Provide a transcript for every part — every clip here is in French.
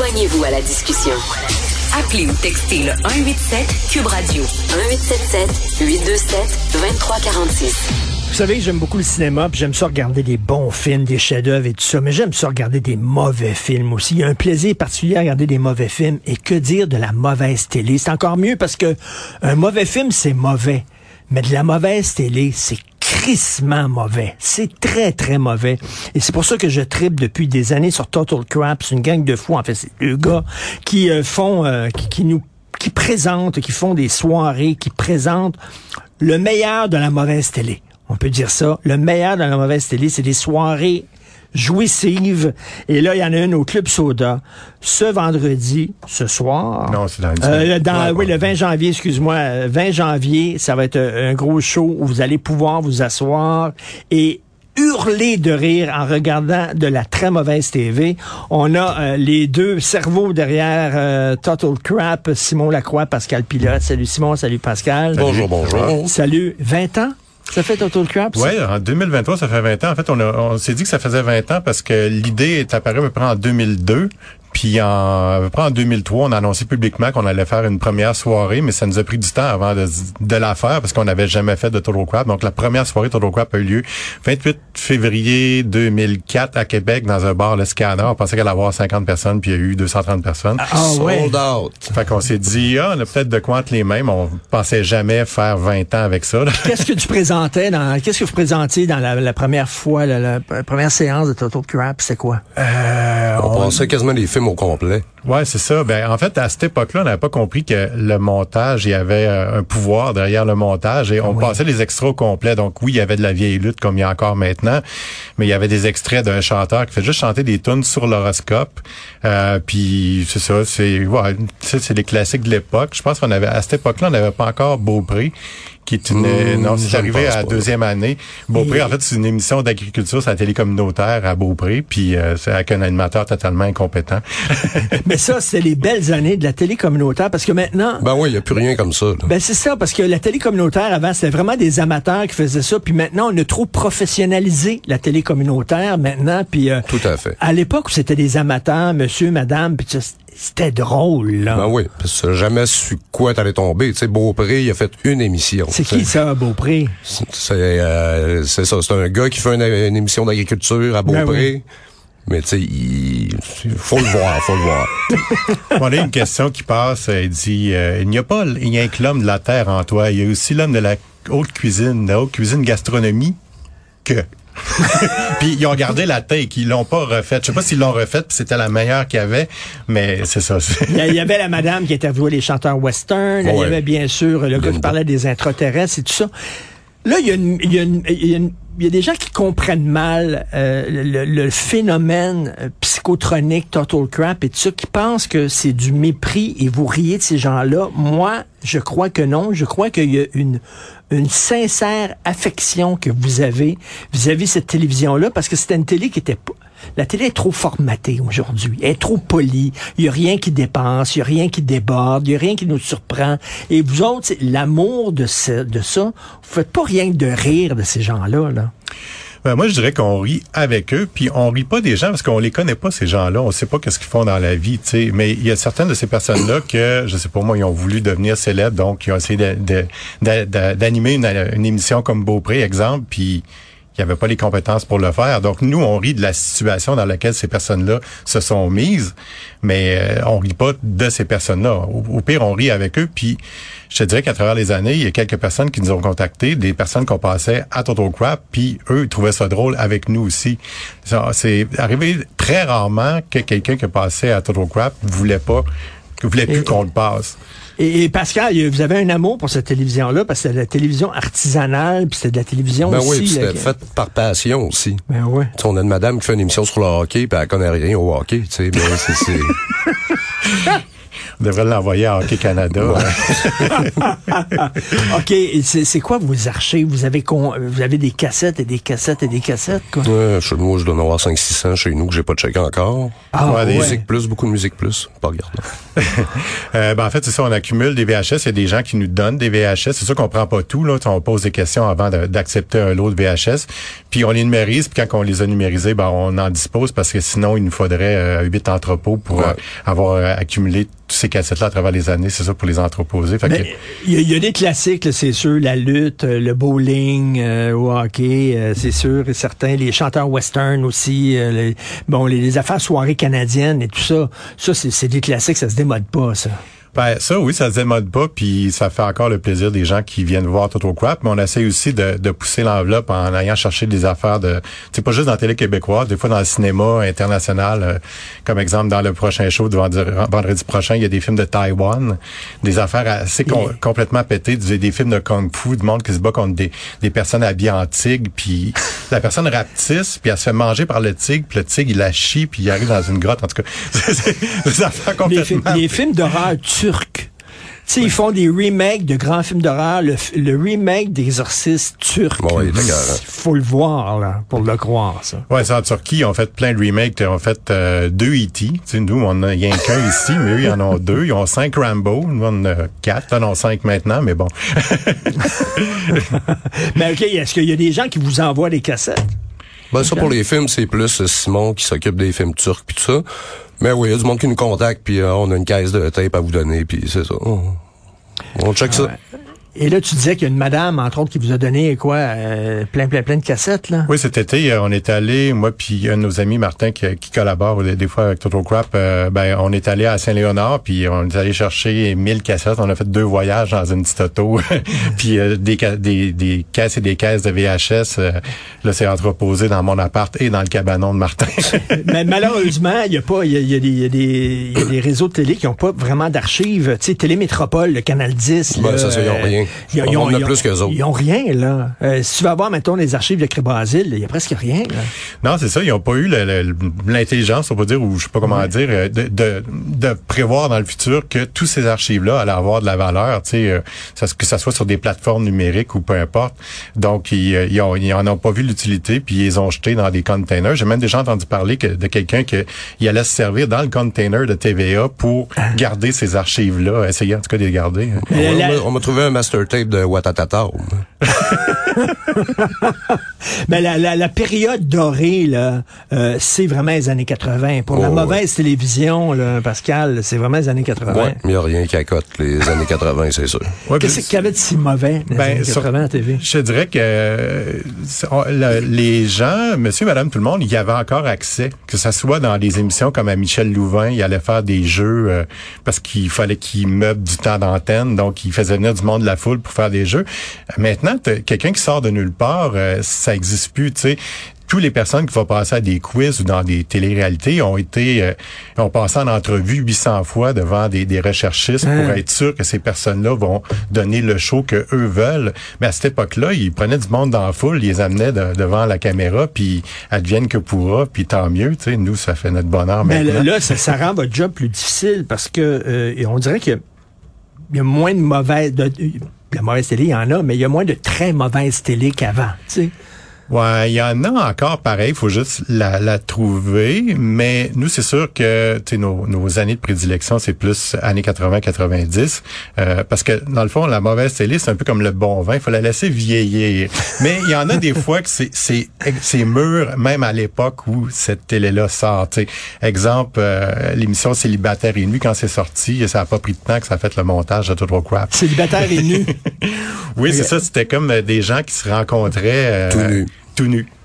Joignez-vous à la discussion. Appelez ou textez le 187 Cube Radio 1877 827 2346. Vous savez que j'aime beaucoup le cinéma, puis j'aime ça regarder des bons films, des chefs-d'œuvre et tout ça, mais j'aime ça regarder des mauvais films aussi. Il y a un plaisir particulier à regarder des mauvais films. Et que dire de la mauvaise télé? C'est encore mieux parce que un mauvais film, c'est mauvais. Mais de la mauvaise télé, c'est crissement mauvais. C'est très, très mauvais. Et c'est pour ça que je tripe depuis des années sur Total Crap. C'est une gang de fous. En fait, c'est deux gars qui euh, font, euh, qui, qui nous qui présentent, qui font des soirées, qui présentent le meilleur de la mauvaise télé. On peut dire ça. Le meilleur de la mauvaise télé, c'est des soirées jouissives. Et là, il y en a une au Club Soda ce vendredi, ce soir. Non, c'est dans, Euh, dans- Ouais, oui, ouais. le 20 janvier, excuse-moi. euh, 20 janvier, ça va être euh, un gros show où vous allez pouvoir vous asseoir et hurler de rire en regardant de la très mauvaise TV. On a euh, les deux cerveaux derrière euh, Total Crap, Simon Lacroix, Pascal Pilote. Salut Simon, salut Pascal. Bonjour, bonjour. Salut. 20 ans? Ça fait Total Crap? Oui, en 2023, ça fait 20 ans. En fait, on, on s'est dit que ça faisait 20 ans parce que l'idée est apparue à peu près en 2002. Puis en, à peu près en 2003, on a annoncé publiquement qu'on allait faire une première soirée, mais ça nous a pris du temps avant de, de la faire parce qu'on n'avait jamais fait de Total Crap. Donc la première soirée Total Crap a eu lieu 28 février 2004 à Québec dans un bar Le Scanner. On pensait qu'elle allait avoir 50 personnes, puis il y a eu 230 personnes. Ah ouais. Sold out. Fait qu'on s'est dit, ah, on a peut-être de quoi entre les mêmes. On pensait jamais faire 20 ans avec ça. là. Qu'est-ce que tu présentais dans, qu'est-ce que vous présentiez dans la, la première fois, la, la première séance de Total Crap? C'est quoi? Euh, On passait quasiment les films au. Ouais, c'est ça. Ben, en fait, à cette époque-là, on n'avait pas compris que le montage, il y avait euh, un pouvoir derrière le montage et on passait les extraits au complet. Donc oui, il y avait de la vieille lutte comme il y a encore maintenant, mais il y avait des extraits d'un chanteur qui fait juste chanter des tunes sur l'horoscope. Euh, puis c'est ça, c'est ouais, c'est les classiques de l'époque. Je pense qu'on avait à cette époque-là, on n'avait pas encore Beaupré qui est une Hmm, non, c'est arrivé à la deuxième année. Beaupré, en fait, c'est une émission d'agriculture sur la télé communautaire à Beaupré, puis euh, c'est avec un animateur totalement incompétent. Mais ça, c'est les belles années de la télé communautaire parce que maintenant, Ben oui, il n'y a plus rien comme ça. là. ben c'est ça, parce que la télé communautaire, avant, c'était vraiment des amateurs qui faisaient ça. Puis maintenant, on a trop professionnalisé la télé communautaire maintenant. Puis euh, Tout à fait. à l'époque où c'était des amateurs, monsieur, madame, puis c'était drôle, là. Ben oui, parce que jamais su quoi t'allais tomber. Tu sais, Beaupré, il a fait une émission. c'est qui ça, Beaupré? C'est euh, c'est ça, c'est un gars qui fait une, une émission d'agriculture à Ben Beaupré. Mais tu sais, il faut le voir, faut le voir. On a une question qui passe. Elle dit euh, Il n'y a pas rien que l'homme de la terre en toi. Il y a aussi l'homme de la haute cuisine, de la haute cuisine gastronomie que. puis ils ont gardé la take, ils l'ont pas refaite. Je sais pas s'ils l'ont refaite, puis c'était la meilleure qu'il y avait, mais c'est ça. Il y, a- il avait la madame qui interviewait les chanteurs western. Il y avait bien sûr le gars qui parlait des intraterrestres et tout ça. Là, il y a, une- il y a une- il y a une- il y a des gens qui comprennent mal euh, le, le phénomène euh, psychotronique, total crap et tout ça, qui pensent que c'est du mépris et vous riez de ces gens-là. Moi, je crois que non. Je crois qu'il y a une, une sincère affection que vous avez vis-à-vis de cette télévision-là, parce que c'était une télé qui était pas... La télé est trop formatée aujourd'hui. Elle est trop polie. Il a rien qui dépense. Il a rien qui déborde. Il a rien qui nous surprend. Et vous autres, l'amour de, ce- de ça, vous faites pas rien de rire de ces gens-là. Là. Ben, moi, je dirais qu'on rit avec eux, puis on rit pas des gens parce qu'on les connaît pas ces gens-là, on sait pas qu'est-ce qu'ils font dans la vie, tu sais. Mais il y a certaines de ces personnes-là que, je sais pas moi, ils ont voulu devenir célèbres, donc ils ont essayé d'animer une, une émission comme Beaupré, exemple, puis n'y avait pas les compétences pour le faire. Donc nous, on rit de la situation dans laquelle ces personnes-là se sont mises, mais euh, on rit pas de ces personnes-là. Au, au pire, on rit avec eux, puis je te dirais qu'à travers les années, il y a quelques personnes qui nous ont contactés, des personnes qu'on passait à Total Crap, puis eux, ils trouvaient ça drôle avec nous aussi. Ça, C'est arrivé très rarement que quelqu'un qui passait à Total Crap voulait pas, voulait plus qu'on le passe. Et, et Pascal, vous avez un amour pour cette télévision-là, parce que c'est de la télévision artisanale, puis c'est de la télévision Ben aussi. oui, c'était fait par passion aussi. Ben ouais. Tu sais, on a une madame qui fait une émission sur le hockey, puis elle connaît rien au hockey, tu sais, mais c'est... On devrait l'envoyer à Hockey Canada. OK, c'est quoi vos archives? Vous avez, con- vous avez des cassettes et des cassettes et des cassettes, quoi? Ouais, chez nous, je dois en avoir 500-600 chez nous que j'ai pas checké encore. Ah, Ouais, des Musique plus, beaucoup de musique plus. Pas. Euh, ben, en fait, c'est ça, on accumule des VHS. Il y a des gens qui nous donnent des VHS. C'est sûr qu'on prend pas tout. Là. On pose des questions avant d'accepter un lot de VHS. Puis on les numérise. Puis quand on les a numérisés, ben, on en dispose parce que sinon, il nous faudrait euh, huit entrepôts pour Ouais. euh, avoir euh, accumulé tous ces cassettes-là à travers les années. C'est ça, pour les entreposer. Que- il y, a- il y a des classiques, c'est sûr, la lutte, euh, le bowling, euh, au hockey, euh, c'est sûr et certain, les chanteurs western aussi, euh, les, bon, les, les affaires soirées canadiennes et tout ça, ça c'est des classiques, ça se démode pas, ça. Ben, ça, oui, ça se démode pas, puis ça fait encore le plaisir des gens qui viennent voir Total Crap, mais on essaie aussi de, de pousser l'enveloppe en allant chercher des affaires de... C'est pas juste dans la télé québécoise, des fois dans le cinéma international, euh, comme exemple dans le prochain show de vendredi, vendredi prochain, il y a des films de Taïwan, des affaires assez com- complètement pétées, des, des films de kung-fu, du monde qui se bat contre des, des personnes habillées en tigre, puis la personne rapetisse, puis elle se fait manger par le tigre, puis le tigre, il la chie, puis il arrive dans une grotte, en tout cas. C'est des affaires Les, films- complètement... les films d'horreur turcs. Tu sais, ils font des remakes de grands films d'horreur. Le, remake d'Exorciste turc. Bon, il faut le voir, là, pour le croire, ça. Ouais, c'est en Turquie, ils ont fait plein de remakes. Ils ont fait euh, deux E.T. Tu sais, nous, on a rien qu'un ici, mais eux, ils en ont deux. Ils ont cinq Rambo. Nous, on en a quatre. Ils en ont cinq maintenant, mais bon. Mais OK, est-ce qu'il y a des gens qui vous envoient des cassettes? Ben, ça, pour les films, c'est plus Simon qui s'occupe des films turcs puis tout ça. Mais oui, il y a du monde qui nous contacte, puis euh, on a une caisse de tape à vous donner, puis c'est ça. On, on check ça. Et là, tu disais qu'il y a une madame, entre autres, qui vous a donné quoi, euh, plein, plein, plein de cassettes, là. Oui, cet été, euh, on est allé, moi puis un de nos amis, Martin, qui, qui collabore des, des fois avec Total Crap, euh, ben, on est allé à Saint-Léonard, puis on est allé chercher 1000 cassettes. On a fait deux voyages dans une petite auto, puis euh, des, ca- des, des caisses et des caisses de VHS. euh, là, c'est entreposé dans mon appart et dans le cabanon de Martin. Mais malheureusement, il y a pas, il y a, y a des, il y a des, il y a des réseaux de télé qui n'ont pas vraiment d'archives. Tu sais, Télémétropole, le Canal 10. Ben, là, ça, ça, ils ont euh, rien. ils ont- On ils ont- en a ils ont- plus qu'eux autres. Ils ont rien, là. Euh, si tu vas voir, mettons, les archives de Cré-Brasil, il y a presque rien, là. Non, c'est ça. Ils n'ont pas eu l'intelligence, on peut dire, ou je sais pas comment dire, euh, de, de, de prévoir dans le futur que tous ces archives-là allaient avoir de la valeur, tu sais, euh, que ça soit sur des plateformes numériques ou peu importe. Donc, ils, euh, ils, ont, ils en ont pas vu l'utilité, puis ils les ont jetés dans des containers. J'ai même déjà entendu parler que, de quelqu'un qui allait se servir dans le container de TVA pour garder ces archives-là, essayer en tout cas de les garder. On La- m'a- on m'a trouvé un master tape de Watatata. Mais la, la, la période dorée, là, euh, c'est vraiment les années 80. Pour la Oh, mauvaise télévision, là, Pascal, c'est vraiment les années 80. Ouais, mais il n'y a rien qui accote les années 80, c'est sûr. Ouais, Qu'est-ce qu'il y avait de si mauvais les Ben, années sur- 80 à TV? Je te dirais que euh, c'est- on- le- les gens, monsieur, madame, tout le monde, il y avait encore accès, que ce soit dans des émissions comme à Michel Louvain, il allait faire des jeux euh, parce qu'il fallait qu'il meuble du temps d'antenne, donc il faisait venir du monde de la foule pour faire des jeux. Maintenant, quelqu'un qui sort de nulle part, euh, ça existe plus, tu sais toutes les personnes qui vont passer à des quiz ou dans des téléréalités ont été euh, ont passé en entrevue 800 fois devant des, des recherchistes Hein. pour être sûr que ces personnes-là vont donner le show que eux veulent. Mais à cette époque-là, ils prenaient du monde dans la foule, ils les amenaient de- devant la caméra, puis advienne que pourra, puis tant mieux. Tu sais, nous, ça fait notre bonheur Mais maintenant. là, ça, ça rend votre job plus difficile parce que euh, on dirait a- il y a moins de mauvaises... De, de mauvaise télé, il y en a, mais il y a moins de très mauvaises télé qu'avant. tu sais. Ouais, il y en a encore pareil, il faut juste la, la trouver, mais nous c'est sûr que nos, nos années de prédilection c'est plus années 80-90 euh, parce que dans le fond la mauvaise télé c'est un peu comme le bon vin, il faut la laisser vieillir. mais il y en a des fois que c'est c'est c'est mûr même à l'époque où cette télé là sort. Exemple euh, l'émission Célibataire et nu quand c'est sorti, ça a pas pris de temps que ça a fait le montage de Total Crap. Célibataire et nu. Oui, c'est ça, c'était comme des gens qui se rencontraient euh, Tout nus. Tout.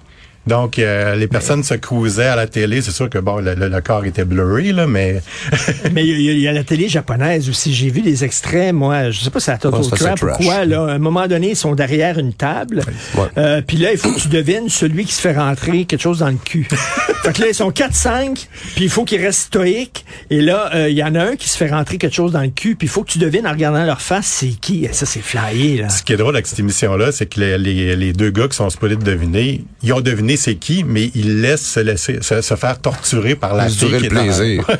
Donc, euh, les personnes se cruisaient à la télé. C'est sûr que bon, le, le- le corps était blurry, là, mais Mais il y, a- il y a la télé japonaise aussi. J'ai vu des extraits, moi, je sais pas si c'est à Total Crap ou quoi, là. À un moment donné, ils sont derrière une table. Euh, Puis là, il faut que tu devines celui qui se fait rentrer quelque chose dans le cul. fait que là, ils sont 4-5, puis il faut qu'ils restent stoïques. Et là, euh, il y en a un qui se fait rentrer quelque chose dans le cul, puis il faut que tu devines en regardant leur face, c'est qui? Ça, c'est flyé, là. ce qui est drôle avec cette émission-là, c'est que les, les- les deux gars qui sont supposés de deviner, ils ont deviné c'est qui, mais ils laissent se laisser se, se faire torturer par la fille le qui est dans- plaisir.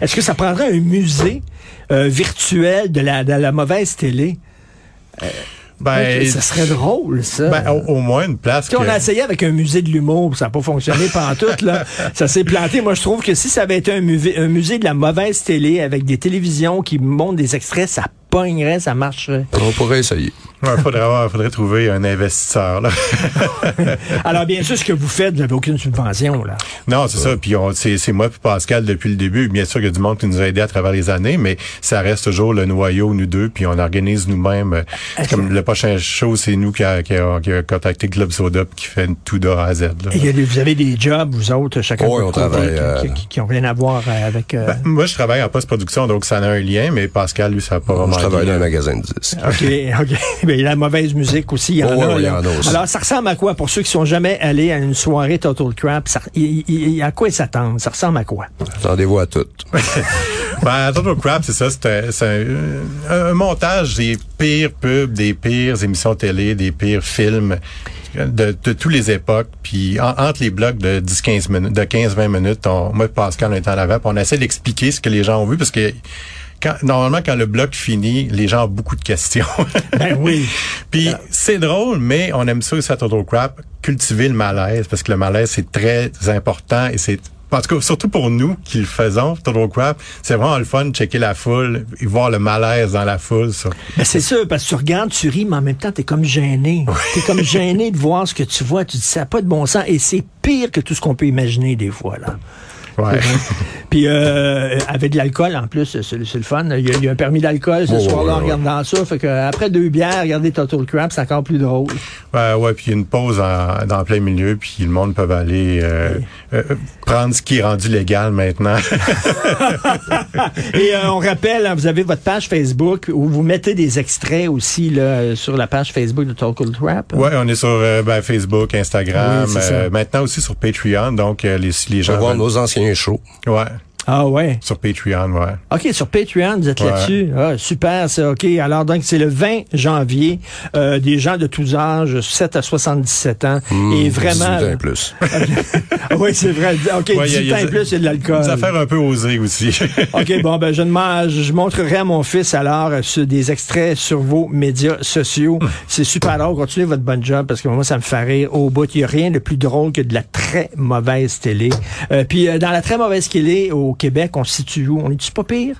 Est-ce que ça prendrait un musée euh, virtuel de la, de la mauvaise télé? Euh, Ben, ça serait drôle, ça. ben, au, au moins une place Tu sais, que... On a essayé avec un musée de l'humour, ça n'a pas fonctionné pendant tout, là. Ça s'est planté. Moi, je trouve que si ça avait été un musée, un musée de la mauvaise télé avec des télévisions qui montrent des extraits, ça pognerait, ça marcherait. On pourrait essayer. Ouais, faudrait, avoir- faudrait trouver un investisseur. Là. Alors, bien sûr, ce que vous faites, vous n'avez aucune subvention, là. non, c'est ça. Puis on- c'est c'est moi puis Pascal depuis le début. Bien sûr, il y a du monde qui nous a aidés à travers les années, mais ça reste toujours le noyau, nous deux. Puis on organise nous-mêmes. c'est Comme le prochain show, c'est nous qui a, qui, a, qui a contacté Club Soda puis qui fait tout de A à Z. là. Et il vous avez des jobs, vous autres, chacun on travaille, euh, qui, qui ont rien à voir euh, avec... euh, Ben, moi, je travaille en post-production, donc ça a un lien, mais Pascal, lui, ça n'a pas vraiment Je travaille dans un magasin de disques. OK, OK. Ben, la mauvaise musique aussi, il y en Oh, a. oui, il y là. en a aussi. Alors, ça ressemble à quoi? Pour ceux qui sont jamais allés à une soirée Total Crap, ça, à quoi ils s'attendent? Ça ressemble à quoi? Attendez-vous à tout. Ben, Total Crap, c'est ça, c'est un, c'est un- un montage des pires pubs, des pires émissions télé, des pires films de, de toutes les époques. Puis en- entre les blocs de 10-15 minutes, de 15-20 minutes, on, moi et Pascal, on est en avant, puis on essaie d'expliquer ce que les gens ont vu, parce que quand, normalement, quand le bloc finit, les gens ont beaucoup de questions. Ben oui. Puis c'est drôle, mais on aime ça aussi à Total Crap, cultiver le malaise, parce que le malaise, c'est très important et c'est en tout cas, surtout pour nous qui le faisons, Total Crap, c'est vraiment le fun de checker la foule et voir le malaise dans la foule. Ça. Ben c'est sûr, parce que tu regardes, tu ris, mais en même temps, t'es comme gêné. T'es comme gêné de voir ce que tu vois. Tu dis, ça n'a pas de bon sens. Et c'est pire que tout ce qu'on peut imaginer des fois, là. Ouais. Puis euh, avec de l'alcool, en plus, c'est le fun. Il y, a, il y a un permis d'alcool ce Ouais, soir-là ouais, en ouais. regardant ça. Fait que après deux bières, regarder Total Crap, c'est encore plus drôle. Ouais, ouais, puis une pause en, dans plein milieu, puis le monde peut aller euh, euh, prendre ce qui est rendu légal maintenant. Et euh, on rappelle, hein, vous avez votre page Facebook où vous mettez des extraits aussi là, sur la page Facebook de Total Crap. ouais, on est sur euh, ben, Facebook, Instagram, Oui, euh, maintenant aussi sur Patreon, donc euh, les, les gens... vais voir veulent- nos anciens shows. Ouais, Ah ouais. sur Patreon, ouais. OK, sur Patreon, vous êtes Ouais. là-dessus. Ah, super, ça. OK, alors donc c'est le 20 janvier. Euh, des gens de tous âges, 7 à 77 ans. et vraiment... 18 ans et plus. Oui, c'est vrai. OK, Ouais, il y a- 18 il y a ans et plus, a de l'alcool. Des affaires un peu osées aussi. OK, bon, ben, je, demande, je montrerai à mon fils alors euh, sur des extraits sur vos médias sociaux. C'est super drôle. Continuez votre bon job parce que moi, ça me fait rire au bout. Il n'y a rien de plus drôle que de la très mauvaise télé. Euh, puis, euh, dans la très mauvaise télé au Québec, on se situe où? On est-tu pas pire?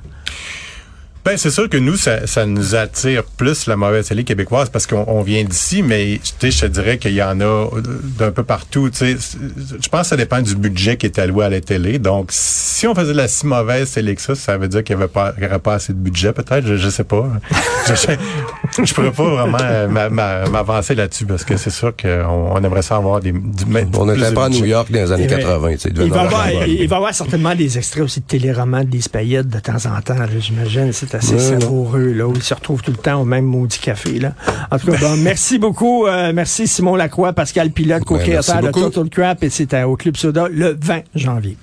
Ben c'est sûr que nous ça, nous attire plus la mauvaise télé québécoise parce qu'on on vient d'ici, mais je te dirais qu'il y en a euh, d'un peu partout. Je pense que ça dépend du budget qui est alloué à la télé. Donc, si on faisait de la si mauvaise télé que ça, ça veut dire qu'il n'y avait pas, y aurait pas assez de budget, peut-être. Je, je sais pas. je, je, pourrais pas vraiment euh, m'a- m'a- m'avancer là-dessus parce que c'est sûr qu'on on aimerait ça avoir des. Du, On n'était de pas à. New York dans les années Eh ben, 80. tu sais, il va, y avoir il va y avoir certainement des extraits aussi de téléromans de Payette de temps en temps, là, j'imagine. C'est assez savoureux, là, où il se retrouve tout le temps au même maudit café, là. En tout cas, bon, merci beaucoup. euh, merci Simon Lacroix, Pascal Pilote, co-créateur merci de. Total Crap, et c'était au Club Soda le 20 janvier.